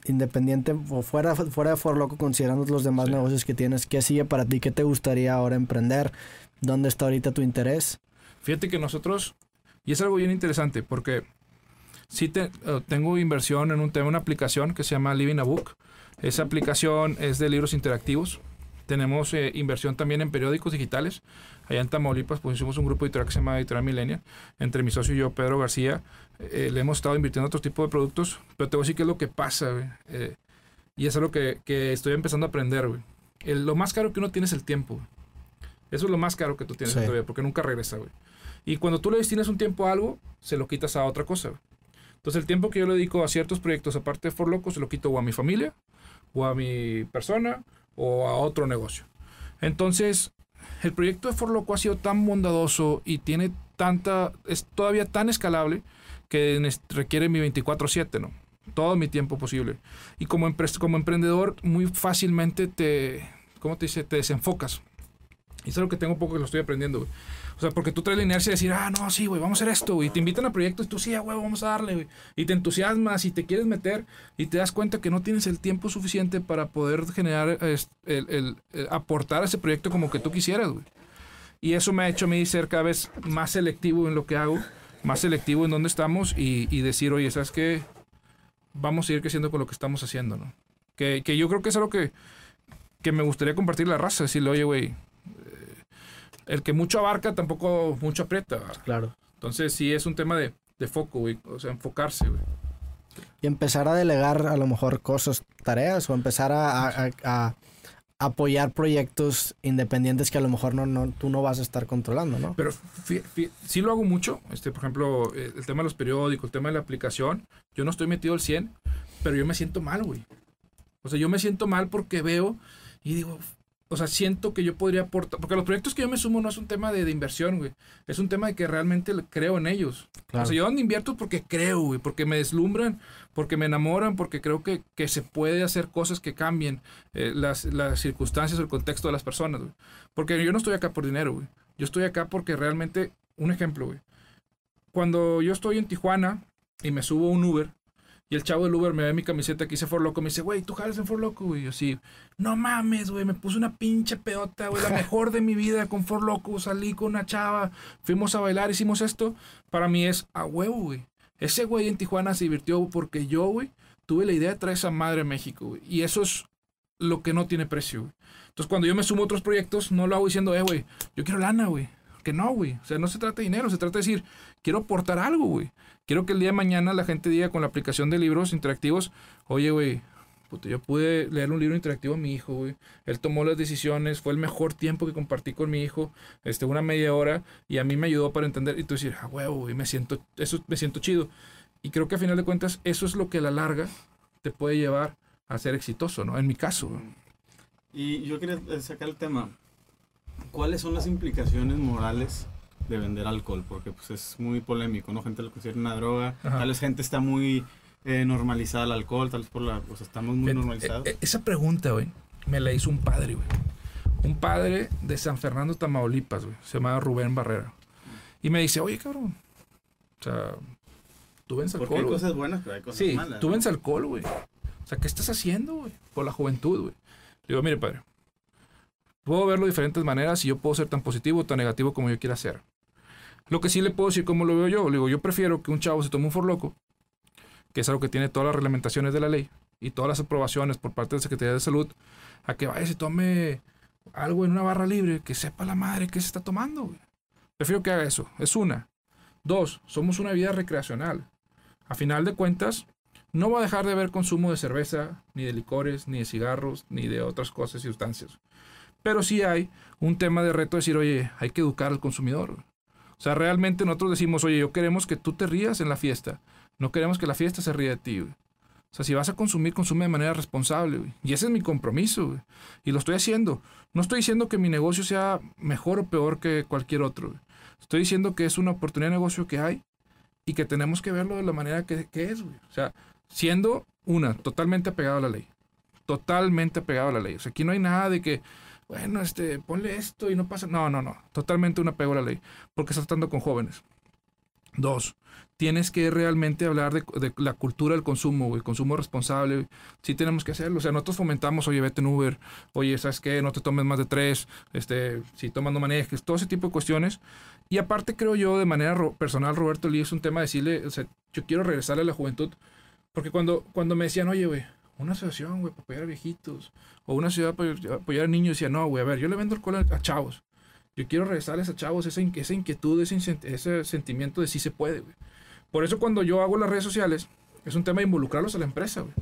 independiente o fuera, fuera de For Loco, considerando los demás Sí. negocios que tienes, ¿qué sigue para ti? ¿Qué te gustaría ahora emprender? ¿Dónde está ahorita tu interés? Fíjate que nosotros, y es algo bien interesante, porque sí te- eh, tengo inversión en un tema, una aplicación que se llama Living a Book. Esa aplicación es de libros interactivos. Tenemos eh, inversión también en periódicos digitales. Allá en Tamaulipas hicimos un grupo editorial que se llama Editorial Millennial. Entre mi socio y yo, Pedro García, eh, le hemos estado invirtiendo en otro tipo de productos. Pero te voy a decir qué es lo que pasa, güey. Eh, y es algo que, que estoy empezando a aprender, güey. El- lo más caro que uno tiene es el tiempo, güey. Eso es lo más caro que tú tienes en Sí. tu vida, porque nunca regresa, güey. Y cuando tú le destinas un tiempo a algo, se lo quitas a otra cosa. güey. Entonces el tiempo que yo le dedico a ciertos proyectos, aparte de For Loco, se lo quito o a mi familia, o a mi persona, o a otro negocio. Entonces, el proyecto de For Loco ha sido tan bondadoso y tiene tanta, es todavía tan escalable que requiere mi 24/7, ¿no? Todo mi tiempo posible. Y como, empre- como emprendedor, muy fácilmente te, ¿cómo te dice? Te desenfocas. Y es lo que tengo poco que lo estoy aprendiendo, güey. O sea, porque tú traes la inercia de decir, ah, no, sí, güey, vamos a hacer esto, güey. Te invitan a proyectos y tú, sí, güey, vamos a darle, güey. Y te entusiasmas y te quieres meter y te das cuenta que no tienes el tiempo suficiente para poder generar, el, el- aportar a ese proyecto como que tú quisieras, güey. Y eso me ha hecho a mí ser cada vez más selectivo en lo que hago, más selectivo en dónde estamos y, y decir, oye, ¿sabes qué? Vamos a ir creciendo con lo que estamos haciendo, ¿no? Que, que yo creo que es algo que, que me gustaría compartir la raza, decirle, oye, güey, el que mucho abarca tampoco mucho aprieta. ¿verdad? Claro. Entonces sí es un tema de, de foco, güey. O sea, enfocarse, güey. Y empezar a delegar a lo mejor cosas, tareas, o empezar a, a- a- a apoyar proyectos independientes que a lo mejor no, no, tú no vas a estar controlando, ¿no? Pero fí- fí- sí lo hago mucho. Este, por ejemplo, eh, el tema de los periódicos, el tema de la aplicación. Yo no estoy metido al 100, pero yo me siento mal, güey. O sea, yo me siento mal porque veo y digo, o sea, siento que yo podría aportar. Porque los proyectos que yo me sumo no es un tema de, de inversión, güey. Es un tema de que realmente creo en ellos. Claro. O sea, yo donde invierto es porque creo, güey, porque me deslumbran, porque me enamoran, porque creo que, que se puede hacer cosas que cambien eh, las, las circunstancias o el contexto de las personas, güey. Porque yo no estoy acá por dinero, güey. Yo estoy acá porque realmente, un ejemplo, güey. Cuando yo estoy en Tijuana y me subo a un Uber y el chavo del Uber me ve mi camiseta que dice For Loco, me dice, güey, ¿tú jalas en For Loco, güey? Yo sí, no mames, güey, me puse una pinche pedota, güey, la mejor de mi vida con For Loco, salí con una chava, fuimos a bailar, hicimos esto. Para mí es a huevo, güey. Ese güey en Tijuana se divirtió porque yo, güey, tuve la idea de traer esa madre a México, güey. Y eso es lo que no tiene precio, güey. Entonces, cuando yo me sumo a otros proyectos, no lo hago diciendo, eh, güey, yo quiero lana, güey. Que no, güey. O sea, no se trata de dinero, se trata de decir, quiero aportar algo, güey. Quiero que el día de mañana la gente diga con la aplicación de libros interactivos, oye, güey, yo pude leer un libro interactivo a mi hijo, güey. Él tomó las decisiones, fue el mejor tiempo que compartí con mi hijo, este, una media hora, y a mí me ayudó para entender. Y tú decir, ah, huevo, güey, me siento, eso me siento chido. Y creo que a final de cuentas, eso es lo que a la larga te puede llevar a ser exitoso, ¿no? En mi caso. Y yo quería sacar el tema. ¿Cuáles son las implicaciones morales de vender alcohol? Porque pues es muy polémico, ¿no? Gente lo considera una droga. Ajá. Tal vez gente está muy eh, normalizada al alcohol, tal vez por la... O sea, estamos muy normalizados. eh, esa pregunta, güey, me la hizo un padre, güey. Un padre de San Fernando, Tamaulipas, güey. Se llama Rubén Barrera. Y me dice, oye, cabrón. O sea, tú vendes Porque alcohol, hay güey. cosas buenas, pero hay cosas Sí, malas. tú ¿no? vendes alcohol, güey. O sea, ¿qué estás haciendo, güey? Por la juventud, güey. Le digo, mire, padre. Puedo verlo de diferentes maneras y yo puedo ser tan positivo o tan negativo como yo quiera ser. Lo que sí le puedo decir como lo veo yo. Le digo, yo prefiero que un chavo se tome un forloco que es algo que tiene todas las reglamentaciones de la ley y todas las aprobaciones por parte de la Secretaría de Salud, a que vaya y tome algo en una barra libre, que sepa la madre qué se está tomando. Prefiero que haga eso. Es una. Dos, somos una vida recreacional. A final de cuentas, no va a dejar de haber consumo de cerveza, ni de licores, ni de cigarros, ni de otras cosas y sustancias. Pero sí hay un tema de reto de decir, oye, hay que educar al consumidor. O sea, realmente nosotros decimos, oye, yo queremos que tú te rías en la fiesta. No queremos que la fiesta se ría de ti. Güey. O sea, si vas a consumir, consume de manera responsable. Güey. Y ese es mi compromiso. Güey. Y lo estoy haciendo. No estoy diciendo que mi negocio sea mejor o peor que cualquier otro. Estoy diciendo que es una oportunidad de negocio que hay y que tenemos que verlo de la manera que, que es. Güey. O sea, siendo una, totalmente apegado a la ley. Totalmente apegado a la ley. O sea, aquí no hay nada de que, bueno, este, ponle esto y no pasa. No, no, no. Totalmente un apego a la ley. Porque estás tratando con jóvenes. Dos, tienes que realmente hablar de, la cultura del consumo, el consumo responsable. Sí tenemos que hacerlo. O sea, nosotros fomentamos, oye, vete en Uber, oye, ¿sabes qué? No te tomes más de tres, este, si tomas no manejes, todo ese tipo de cuestiones. Y aparte creo yo, de manera personal, Roberto Lee, es un tema de decirle, o sea, yo quiero regresarle a la juventud, porque cuando, cuando me decían, oye, güey, una asociación, güey, para apoyar a viejitos, o una ciudad para apoyar a niños, decía, no, güey, a ver, yo le vendo alcohol a, a chavos. Yo quiero regresarles a chavos esa, esa inquietud, ese, ese sentimiento de sí se puede, güey. Por eso cuando yo hago las redes sociales, es un tema de involucrarlos a la empresa, güey.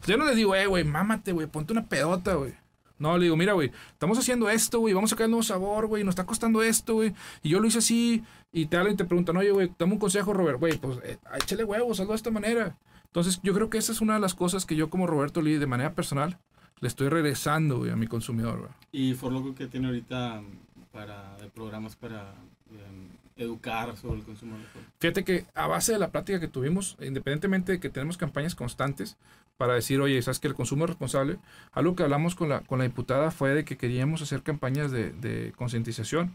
Sea, yo no les digo, eh, güey, mámate, güey, ponte una pedota, güey. No, le digo, mira, güey, estamos haciendo esto, güey, vamos a sacar el nuevo sabor, güey, nos está costando esto, güey. Y yo lo hice así, y te hablan y te preguntan, oye, güey, dame un consejo, Robert, güey, pues eh, échale huevos, hazlo de esta manera. Entonces, yo creo que esa es una de las cosas que yo como Roberto Lee, de manera personal, le estoy regresando, güey, a mi consumidor, güey. Y por lo que tiene ahorita para de programas para eh, educar sobre el consumo de alcohol. Fíjate que a base de la plática que tuvimos, independientemente de que tenemos campañas constantes para decir, oye, sabes que el consumo es responsable, algo que hablamos con la, con la diputada fue de que queríamos hacer campañas de, de concientización.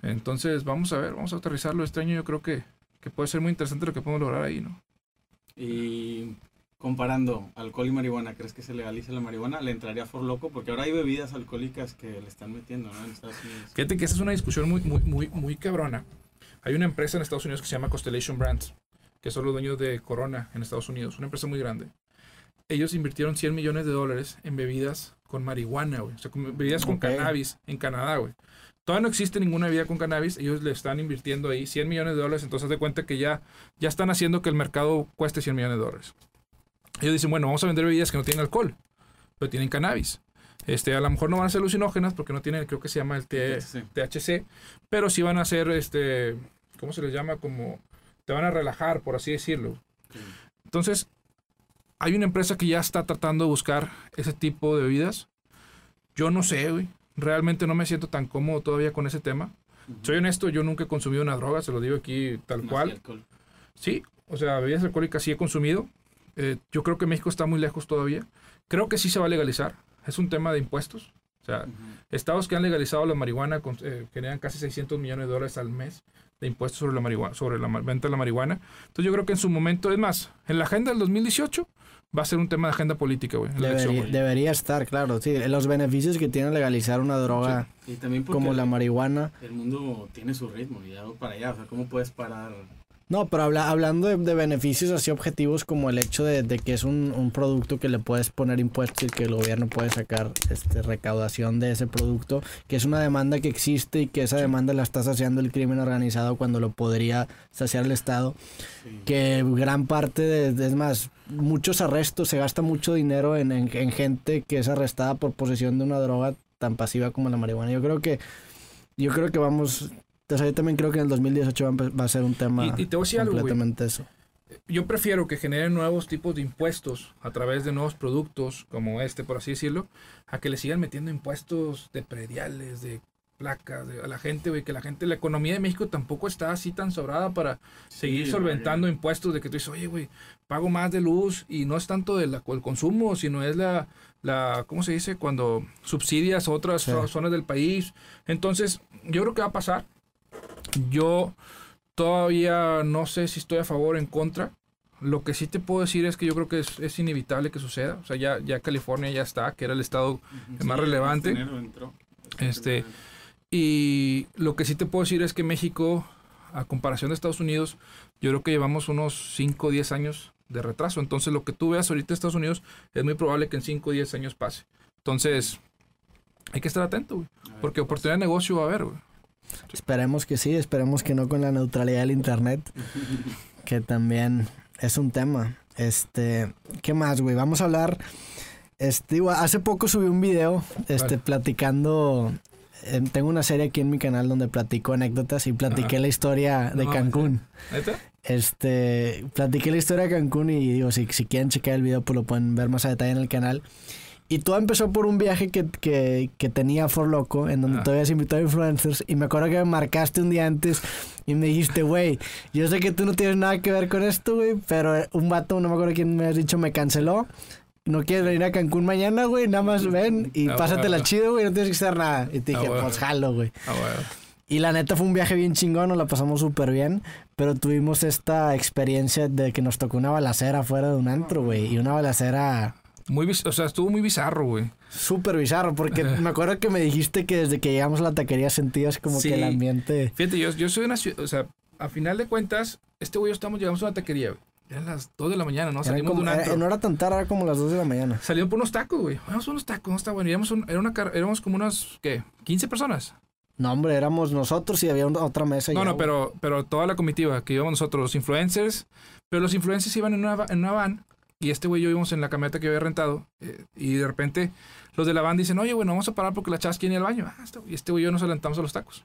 Entonces, vamos a ver, vamos a aterrizarlo este año. Yo creo que, que puede ser muy interesante lo que podemos lograr ahí, ¿no? Y comparando alcohol y marihuana, ¿crees que se legalice la marihuana? ¿Le entraría por loco? Porque ahora hay bebidas alcohólicas que le están metiendo, ¿no? En Estados Unidos. Fíjate que esa es una discusión muy, muy, muy, muy cabrona. Hay una empresa en Estados Unidos que se llama Constellation Brands, que son los dueños de Corona en Estados Unidos, una empresa muy grande. Ellos invirtieron 100 millones de dólares en bebidas con marihuana, güey. O sea, con bebidas con cannabis en Canadá, güey. Todavía no existe ninguna bebida con cannabis. Ellos le están invirtiendo ahí 100 millones de dólares. Entonces, de cuenta que ya, ya están haciendo que el mercado cueste 100 millones de dólares. Ellos dicen, bueno, vamos a vender bebidas que no tienen alcohol, pero tienen cannabis. Este, a lo mejor no van a ser alucinógenas porque no tienen, creo que se llama el T- THC. THC, pero sí van a ser, este, ¿cómo se les llama? Como, te van a relajar, por así decirlo. Entonces, hay una empresa que ya está tratando de buscar ese tipo de bebidas. Yo no sé, güey. Realmente no me siento tan cómodo todavía con ese tema. Soy honesto, yo nunca he consumido una droga, se lo digo aquí tal Más cual. Sí, o sea, bebidas alcohólicas sí he consumido. Eh, yo creo que México está muy lejos todavía. Creo que sí se va a legalizar. Es un tema de impuestos. O sea, Ujú. estados que han legalizado la marihuana con- eh, generan casi 600 millones de dólares al mes de impuestos sobre la marihuana, sobre la venta de la marihuana. Entonces yo creo que en su momento, es más, en la agenda del 2018 va a ser un tema de agenda política, güey. Debería, debería estar, claro. Sí, los beneficios que tiene legalizar una droga Y también como la marihuana. el mundo tiene su ritmo y ya va para allá. O sea, ¿cómo puedes parar? No, pero habla- hablando de, de beneficios así objetivos como el hecho de, de que es un, un producto que le puedes poner impuestos y que el gobierno puede sacar este, recaudación de ese producto, que es una demanda que existe y que esa demanda la está saciando el crimen organizado cuando lo podría saciar el Estado, Sí. que gran parte de, es más, muchos arrestos, se gasta mucho dinero en, en- en gente que es arrestada por posesión de una droga tan pasiva como la marihuana. Yo creo que, yo creo que vamos, sea, yo también creo que en el 2018 va a, empe- va a ser un tema Y, y te voy a decir algo, completamente eso. Yo prefiero que generen nuevos tipos de impuestos a través de nuevos productos como este, por así decirlo, a que le sigan metiendo impuestos de prediales, de placas, de, a la gente, güey, que la gente, la economía de México tampoco está así tan sobrada para seguir solventando vaya. impuestos de que tú dices, oye, güey, pago más de luz y no es tanto del el consumo, sino es la, la, ¿cómo se dice? Cuando subsidias otras Sí. zonas del país. Entonces, yo creo que va a pasar. Yo todavía no sé si estoy a favor o en contra. Lo que sí te puedo decir es que yo creo que es, es inevitable que suceda. O sea, ya, ya California ya está, que era el estado más relevante. Este, Y lo que sí te puedo decir es que México, a comparación de Estados Unidos, yo creo que llevamos unos 5 o 10 años de retraso. Entonces, lo que tú veas ahorita en Estados Unidos es muy probable que en 5 o 10 años pase. Entonces, hay que estar atento, güey. Porque oportunidad de negocio va a haber, güey. Esperemos que sí, esperemos que no con la neutralidad del internet, que también es un tema. Este, ¿qué más, güey? Vamos a hablar. Este, digo, hace poco subí un video, este, Vale. platicando. eh, tengo una serie aquí en mi canal donde platico anécdotas y platiqué Ajá. la historia de No, Cancún. ¿Neta? Este, platiqué la historia de Cancún y digo, si, si quieren checar el video, pues lo pueden ver más a detalle en el canal. Y todo empezó por un viaje que, que, que tenía For Loco, en donde Ah. tú habías invitado a influencers. Y me acuerdo que me marcaste un día antes y me dijiste, güey, yo sé que tú no tienes nada que ver con esto, güey, pero un vato, no me acuerdo quién me has dicho, me canceló. No quieres venir a Cancún mañana, güey, nada más ven y Ah, pásatela bueno. chido, güey, no tienes que hacer nada. Y te Ah, dije, bueno. pues jalo, güey. Ah, bueno. Y la neta fue un viaje bien chingón, nos la pasamos súper bien, pero tuvimos esta experiencia de que nos tocó una balacera fuera de un antro, güey, y una balacera Muy, o sea, estuvo muy bizarro, güey. súper bizarro, porque me acuerdo que me dijiste que desde que llegamos a la taquería sentías como Sí. que el ambiente... Fíjate, yo, yo soy una ciudad, o sea, a final de cuentas, este güey y yo estamos, llegamos a una taquería, güey. Eran las 2 de la mañana, ¿no? Era Salimos como- de un era- antro. no era tan tarde, era como las 2 de la mañana. Salieron por unos tacos, güey. Vamos unos tacos, no está bueno. Un- era una, éramos como unas, ¿qué? 15 personas. No, hombre, éramos nosotros y había un- otra mesa. No, ya, no, pero, pero toda la comitiva que íbamos nosotros, los influencers, pero los influencers iban en una, en una van y este güey y yo íbamos en la camioneta que yo había rentado eh, y de repente los de la van dicen, oye, bueno, vamos a parar porque la chavas quiere ir al baño. Ah, está- y este güey y yo nos adelantamos a los tacos.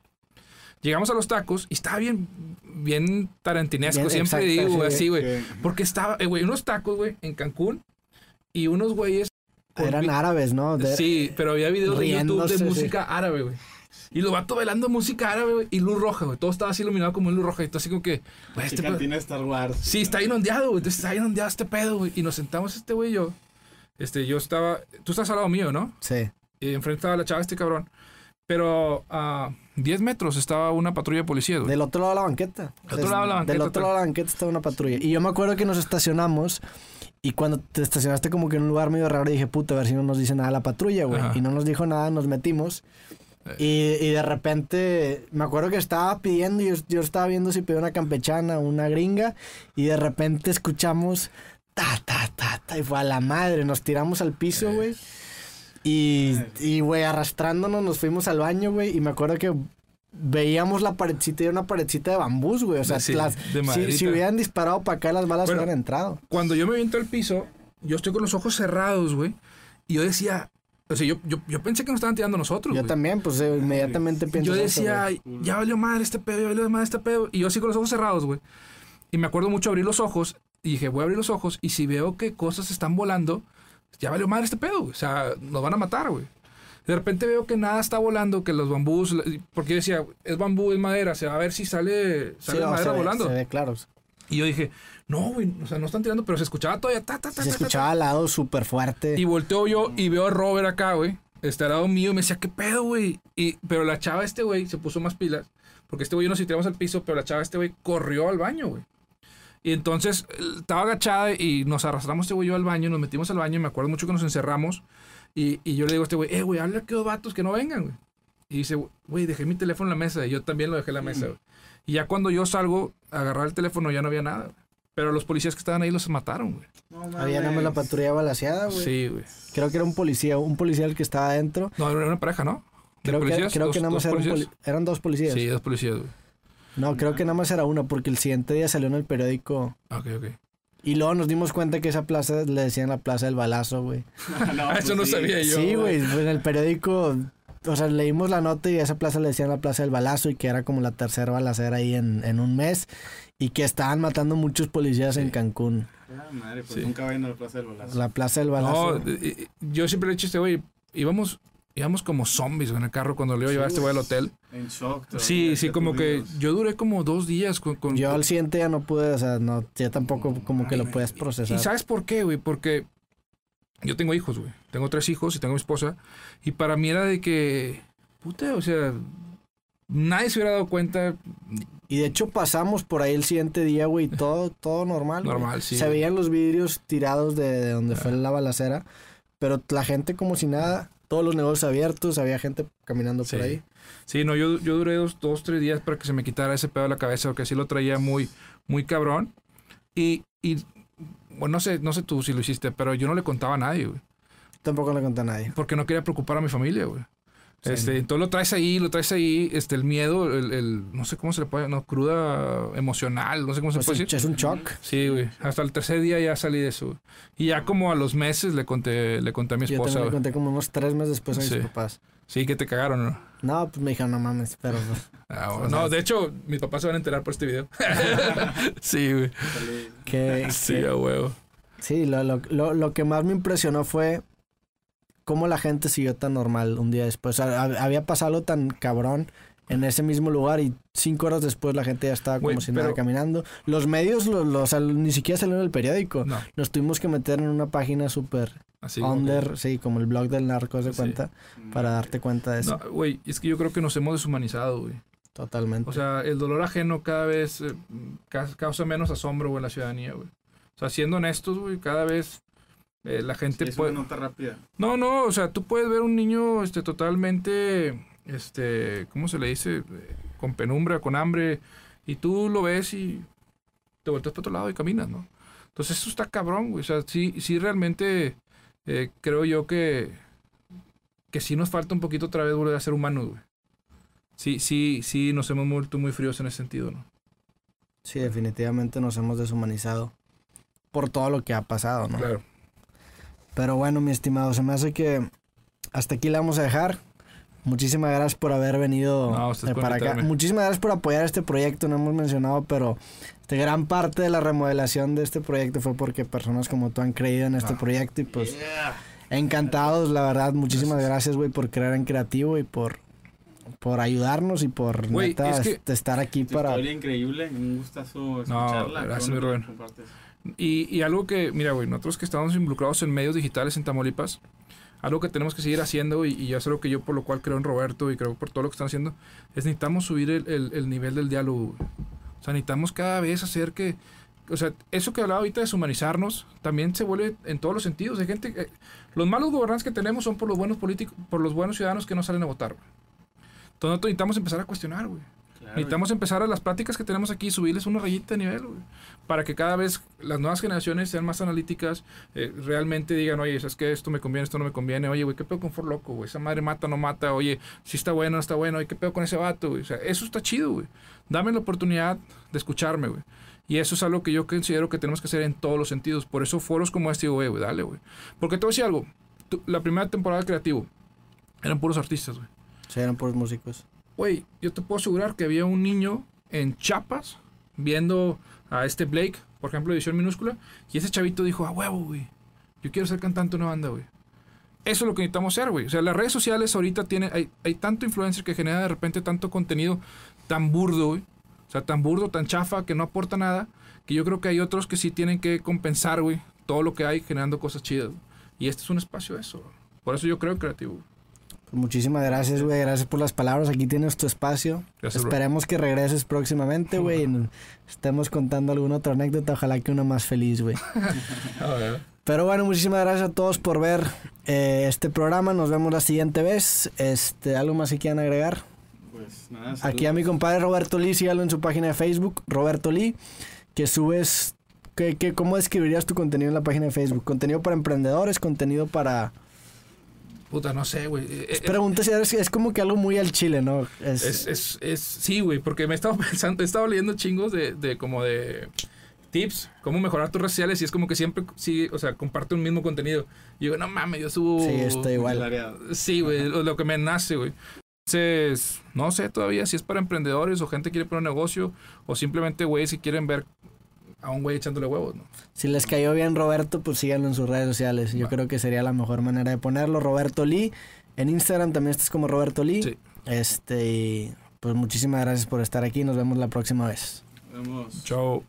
Llegamos a los tacos y estaba bien, bien tarantinesco, Bien, siempre digo, sí. así, güey. Que- Porque estaba, eh, güey, unos tacos, güey, en Cancún y unos güeyes... Eran árabes, ¿no? De- Sí, pero había videos de YouTube de sí. música árabe, güey. Y los vatos bailando música árabe, güey. Y luz roja, güey. Todo estaba así iluminado como en luz roja. Y todo así como que, güey, este pedo- cantina Star Wars. Sí, está inundado, güey. Entonces está inundado este pedo, güey. Y nos sentamos este güey y yo. Este, yo estaba. Tú estás al lado mío, ¿no? Sí. Y enfrente estaba la chava, este cabrón. Pero a 10 metros estaba una patrulla de policía, güey. Del otro lado de la banqueta. Del otro lado de la Del banqueta, otro lado de la banqueta estaba una patrulla. Y yo me acuerdo que nos estacionamos. Y cuando te estacionaste como que en un lugar medio raro, dije, puta, a ver si no nos dice nada la patrulla, güey. Ajá. Y no nos dijo nada, nos metimos. Y, y de repente, me acuerdo que estaba pidiendo, yo, yo estaba viendo si pedía una campechana, una gringa. Y de repente escuchamos, ta, ta, ta, ta. Y fue a la madre, nos tiramos al piso, güey. Y, y, güey, arrastrándonos nos fuimos al baño, güey. Y me acuerdo que veíamos la paredcita y era una paredcita de bambús, güey. O sea, Sí, las- de si, si hubieran disparado para acá, las balas Bueno, hubieran entrado. Cuando yo me viento al piso, yo estoy con los ojos cerrados, güey. Y yo decía. O sea, yo, yo, yo pensé que nos estaban tirando nosotros, Yo güey. también, pues eh, inmediatamente pienso Yo eso, decía. "Ay, ya valió madre este pedo, ya valió madre este pedo. Y yo así con los ojos cerrados, güey. Y me acuerdo mucho abrir los ojos. Y dije, voy a abrir los ojos. Y si veo que cosas están volando, ya valió madre este pedo, güey. O sea, nos van a matar, güey. De repente veo que nada está volando, que los bambús. Porque yo decía, es bambú, es madera. Se va a ver si sale, Sí, sale no, madera se ve- volando. Se ve claro. Y yo dije, no, güey. O sea, no están tirando, pero se escuchaba todavía. Ta, ta, ta, Se escuchaba al lado súper fuerte. y volteo yo y veo a Robert acá, güey. Este al lado mío y me decía, ¿qué pedo, güey? Y, pero la chava este, güey, se puso más pilas. Porque este güey yo nos tiramos al piso, pero la chava este, güey, corrió al baño, güey. Y entonces estaba agachada y nos arrastramos este güey yo al baño, nos metimos al baño y me acuerdo mucho que nos encerramos. Y, y yo le digo a este güey, eh, güey, habla que dos vatos que no vengan, güey. Y dice, güey, dejé mi teléfono en la mesa. Y yo también lo dejé en la mesa, güey. Y ya cuando yo salgo a agarrar el teléfono ya no había nada. Pero los policías que estaban ahí los mataron, güey. No mames. Había nada más la patrulla balaseada, güey. Sí, güey. Creo que era un policía, un policía el que estaba adentro. No, era una pareja, ¿no? ¿De Creo que, policías? creo ¿Dos- que nada más dos era un policías? poli- eran dos policías. Sí, dos policías, güey. No, creo que nada más era uno, porque el siguiente día salió en el periódico. Ok, ok. Y luego nos dimos cuenta que esa plaza le decían la plaza del balazo, güey. No, Eso no sí. sabía yo. Sí, güey, pues en el periódico, o sea, leímos la nota y a esa plaza le decían la plaza del balazo y que era como la tercera balacera ahí en, en un mes y que estaban matando muchos policías en Sí. Cancún. Ah, madre, pues Sí. nunca vayan a la Plaza del Balazo. La plaza del balazo. No, yo siempre le he dicho este güey, íbamos, íbamos como zombies en el carro cuando le iba a llevar a este güey al hotel. En shock. todavía, Sí, sí, como que yo duré como dos días con... con- Yo al siguiente ya no pude, o sea, no, ya tampoco como que lo puedes procesar. ¿Y sabes por qué, güey? Porque yo tengo hijos, güey. Tengo tres hijos y tengo mi esposa. Y para mí era de que, puta, o sea, nadie se hubiera dado cuenta. Y de hecho pasamos por ahí el siguiente día, güey, todo, todo normal. güey. Normal, sí, Se veían los vidrios tirados de, de donde fue la balacera, pero la gente como si nada, todos los negocios abiertos, había gente caminando por ahí. Sí, no, yo, yo duré dos, dos, tres días para que se me quitara ese pedo de la cabeza, porque sí lo traía muy, muy cabrón. Y, y bueno, no sé, no sé tú si lo hiciste, pero yo no le contaba a nadie, güey. Tampoco le conté a nadie. Porque no quería preocupar a mi familia, güey. Sí. Este, entonces lo traes ahí, lo traes ahí, este, el miedo, el, el- no sé cómo se le puede, no, cruda emocional, no sé cómo se Pues puede sí, decir. es un shock. Sí, güey. Hasta el tercer día ya salí de eso, güey. Y ya como a los meses le conté, le conté a mi Yo esposa, también le conté como unos tres meses después a mis Sí. papás. Sí, que te cagaron, ¿no? No, pues me dijeron, no mames, pero pues, Ah, bueno, no, de hecho, mis papás se van a enterar por este video. sí, güey. Que, Sí, a huevo. Sí, lo, lo, lo, lo que más me impresionó fue cómo la gente siguió tan normal un día después. O sea, hab- había pasado algo tan cabrón en ese mismo lugar y cinco horas después la gente ya estaba como si nada pero- caminando. Los medios los, los- o sea, ni siquiera salieron en el periódico. No, Nos tuvimos que meter en una página súper así como que- under, sí, como el blog del narco, Sí. cuenta, para darte cuenta de eso. No, güey, es que yo creo que nos hemos deshumanizado, güey. Totalmente. O sea, el dolor ajeno cada vez eh, ca- causa menos asombro, güey, en la ciudadanía, güey. O sea, siendo honestos, güey, cada vez eh, la Sí, gente es puede... una nota rápida. No, no, o sea, tú puedes ver un niño este, totalmente, este, ¿cómo se le dice? Con penumbra, con hambre, y tú lo ves y te volteas para otro lado y caminas, ¿no? Entonces eso está cabrón, güey. O sea, sí, sí realmente eh, creo yo que, que sí nos falta un poquito otra vez volver a ser humanos, güey. Sí, sí, sí, nos hemos vuelto muy fríos en ese sentido, ¿no? Sí, definitivamente nos hemos deshumanizado por todo lo que ha pasado, ¿no? Claro. Pero bueno, mi estimado, se me hace que hasta aquí la vamos a dejar. Muchísimas gracias por haber venido No, para acá. Muchísimas gracias por apoyar este proyecto, no hemos mencionado, pero este, gran parte de la remodelación de este proyecto fue porque personas como tú han creído en este Ah. proyecto y pues Yeah. encantados, la verdad. Muchísimas Gracias. gracias, güey, por creer en creativo y por, por ayudarnos y por Güey, neta, es que- este, estar aquí para... historia increíble, un gustazo escucharla. gracias, Qué mi Rubén. compartes. Y, y algo que, mira, güey, nosotros que estamos involucrados en medios digitales en Tamaulipas, algo que tenemos que seguir haciendo, y, y es algo que yo por lo cual creo en Roberto y creo por todo lo que están haciendo, es necesitamos subir el, el- el nivel del diálogo. O sea, necesitamos cada vez hacer que... O sea, eso que hablaba ahorita de deshumanizarnos, también se vuelve en todos los sentidos. Hay gente... los malos gobernantes que tenemos son por los buenos políticos, por los buenos ciudadanos que no salen a votar. güey. Entonces necesitamos empezar a cuestionar, güey. Claro, Necesitamos empezar a las pláticas que tenemos aquí, subirles una rayita de nivel, güey, para que cada vez las nuevas generaciones sean más analíticas, eh, realmente digan, oye, es que esto me conviene, esto no me conviene, oye, güey, ¿qué pedo con For Loco, güey? Esa madre mata, no mata, oye, si está bueno, no está bueno, oye, ¿qué pedo con ese vato, güey? O sea, eso está chido, güey. Dame la oportunidad de escucharme, güey. Y eso es algo que yo considero que tenemos que hacer en todos los sentidos. Por eso foros como este, güey, güey, dale, güey. Porque te voy a decir algo. Tú- la primera temporada de Creativo eran puros artistas, güey. Sí, eran puros músicos. Güey, yo te puedo asegurar que había un niño en Chiapas viendo a este Blake, por ejemplo, edición minúscula, y ese chavito dijo, a huevo, güey, yo quiero ser cantante de una banda, güey. Eso es lo que necesitamos hacer, güey. O sea, las redes sociales ahorita tienen, hay, hay tanto influencer que genera de repente tanto contenido tan burdo, güey. O sea, tan burdo, tan chafa, que no aporta nada, que yo creo que hay otros que sí tienen que compensar, güey, todo lo que hay generando cosas chidas. Y este es un espacio de eso. Por eso yo creo creativo. Pues muchísimas gracias, güey. Gracias por las palabras. Aquí tienes tu espacio. Gracias, bro. Esperemos que regreses próximamente, güey. y Estemos contando alguna otra anécdota. Ojalá que una más feliz, güey. Pero bueno, muchísimas gracias a todos por ver eh, este programa. Nos vemos la siguiente vez. Este, ¿Algo más que quieran agregar? Pues nada, Aquí a mi saludos. compadre Roberto Lee, sígalo en su página de Facebook, Roberto Lee, que subes... ¿qué, qué, cómo describirías tu contenido en la página de Facebook? ¿Contenido para emprendedores? ¿Contenido para...? Puta, no sé, güey. Eh, eh, Pregunta si es, es como que algo muy al chile, ¿no? Es, Es, es, es, sí, güey, porque me he estado pensando, he estado leyendo chingos de, de como de tips, cómo mejorar tus redes sociales y es como que siempre, sí, o sea, comparte un mismo contenido. Y digo, no mames, yo subo... Sí, estoy igual. Sí, güey, lo, lo que me nace, güey. Entonces, no sé todavía si es para emprendedores o gente que quiere poner un negocio o simplemente, güey, si quieren ver a un güey echándole huevos, ¿no? Si les cayó bien Roberto, pues síganlo en sus redes sociales. Yo Va. creo que sería la mejor manera de ponerlo. Roberto Lee. En Instagram también estás como Roberto Lee. Sí. Este, y, pues muchísimas gracias por estar aquí. Nos vemos la próxima vez. Vemos. Chao.